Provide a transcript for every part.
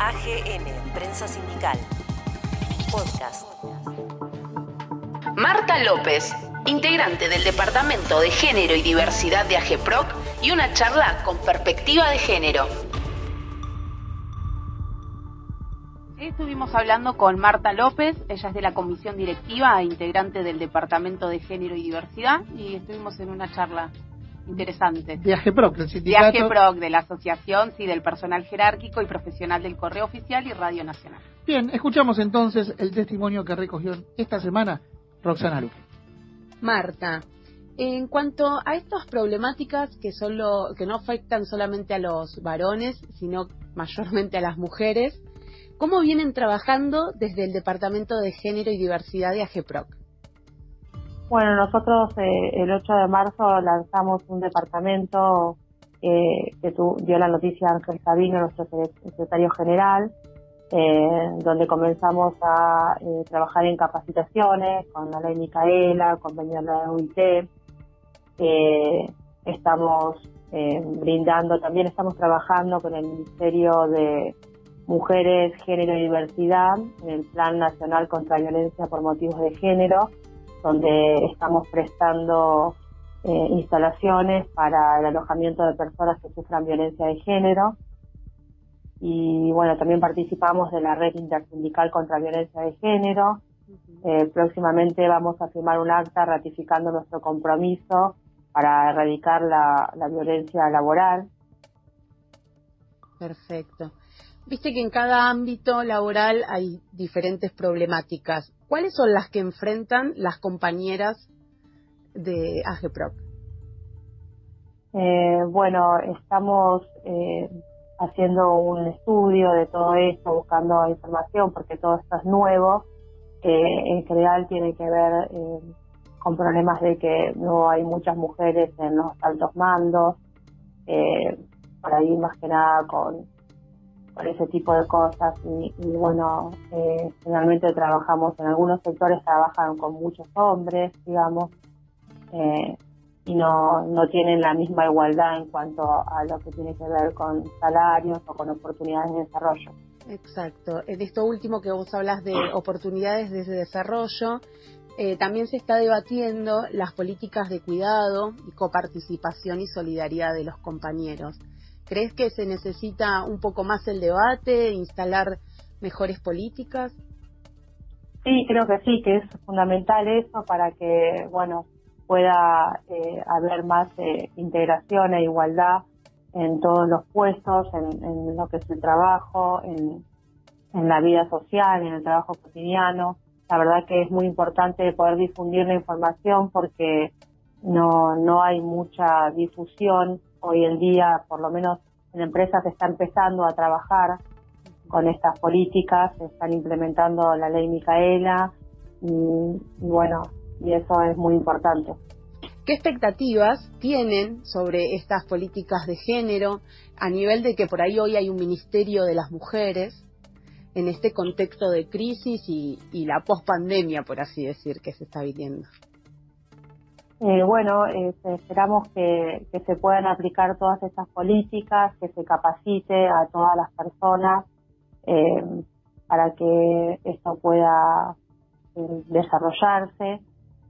AGN, Prensa Sindical. Podcast. Marta López, integrante del Departamento de Género y Diversidad de AGPROC y una charla con perspectiva de género. Estuvimos hablando con Marta López, ella es de la comisión directiva e integrante del Departamento de Género y Diversidad y estuvimos en una charla interesante. Viaje PROC, del sindicato. Viaje PROC de la asociación, sí, del personal jerárquico y profesional del Correo Oficial y Radio Nacional. Bien, escuchamos entonces el testimonio que recogió esta semana Roxana Luque. Marta, en cuanto a estas problemáticas que, solo, que no afectan solamente a los varones, sino mayormente a las mujeres, ¿cómo vienen trabajando desde el Departamento de Género y Diversidad de AGPROC? Bueno, nosotros eh, el 8 de marzo lanzamos un departamento eh, que tu, dio la noticia Ángel Sabino, nuestro secretario general, eh, donde comenzamos a eh, trabajar en capacitaciones con la ley Micaela, de la UIT. Eh, estamos brindando, también estamos trabajando con el Ministerio de Mujeres, Género y Diversidad en el Plan Nacional contra Violencia por Motivos de Género, donde estamos prestando eh, instalaciones para el alojamiento de personas que sufran violencia de género. Y bueno, también participamos de la red intersindical contra violencia de género. Eh, próximamente vamos a firmar un acta ratificando nuestro compromiso para erradicar la, la violencia laboral. Perfecto. Viste que en cada ámbito laboral hay diferentes problemáticas. ¿Cuáles son las que enfrentan las compañeras de AGPROC? Eh, bueno, estamos eh, haciendo un estudio de todo esto, buscando información, porque todo esto es nuevo. Eh, en general tiene que ver eh, con problemas de que no hay muchas mujeres en los altos mandos, eh, por ahí más que nada con, con ese tipo de cosas. Y, bueno, eh, generalmente trabajamos en algunos sectores, trabajan con muchos hombres, digamos. Eh, y no, no tienen la misma igualdad en cuanto a lo que tiene que ver con salarios o con oportunidades de desarrollo. Exacto. En esto último que vos hablas de oportunidades de desarrollo, eh, también se está debatiendo las políticas de cuidado y coparticipación y solidaridad de los compañeros. ¿Crees que se necesita un poco más el debate, instalar mejores políticas? Sí, creo que sí, que es fundamental eso para que, bueno, pueda eh, haber más eh, integración e igualdad en todos los puestos, en, lo que es el trabajo, en, en la vida social, en el trabajo cotidiano. La verdad que es muy importante poder difundir la información porque no, no hay mucha difusión hoy en día, por lo menos en empresas se está empezando a trabajar con estas políticas, se están implementando la ley Micaela y, bueno, y eso es muy importante. ¿Qué expectativas tienen sobre estas políticas de género a nivel de que por ahí hoy hay un ministerio de las mujeres en este contexto de crisis y, y la pospandemia, por así decir, que se está viviendo? Eh, bueno, eh, esperamos que, que, se puedan aplicar todas estas políticas, que se capacite a todas las personas eh, para que esto pueda eh, desarrollarse.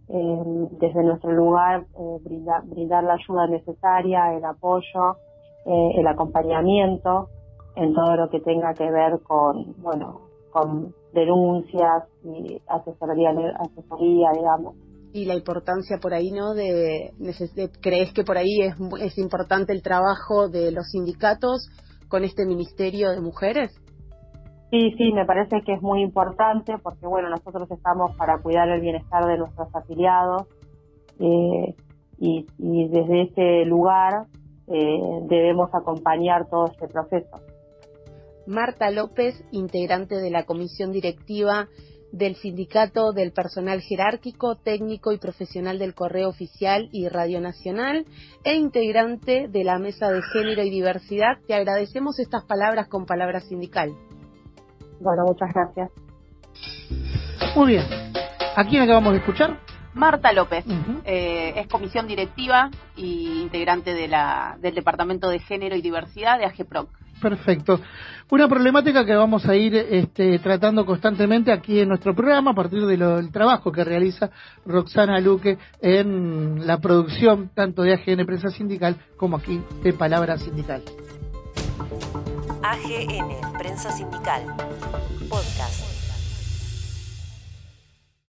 desde nuestro lugar, brindar, brindar, la ayuda necesaria, el apoyo, el acompañamiento en todo lo que tenga que ver con, bueno, con denuncias y asesoría, asesoría digamos y la importancia por ahí, ¿no? De, de ¿Crees que por ahí es, es importante el trabajo de los sindicatos con este Ministerio de Mujeres? Sí, sí, me parece que es muy importante porque, bueno, nosotros estamos para cuidar el bienestar de nuestros afiliados eh, y, y, desde ese lugar eh, debemos acompañar todo este proceso. Marta López, integrante de la comisión directiva del Sindicato del Personal Jerárquico, Técnico y Profesional del Correo Oficial y Radio Nacional e integrante de la Mesa de Género y Diversidad. Te agradecemos estas palabras con palabra sindical. Bueno, muchas gracias. Muy bien. ¿A quién acabamos de escuchar? Marta López, uh -huh. eh, es comisión directiva y integrante de la, del Departamento de Género y Diversidad de AGPROC. Perfecto. Una problemática que vamos a ir este, tratando constantemente aquí en nuestro programa a partir del trabajo que realiza Roxana Luque en la producción tanto de AGN Prensa Sindical como aquí de Palabra Sindical. AGN Prensa Sindical. Podcast.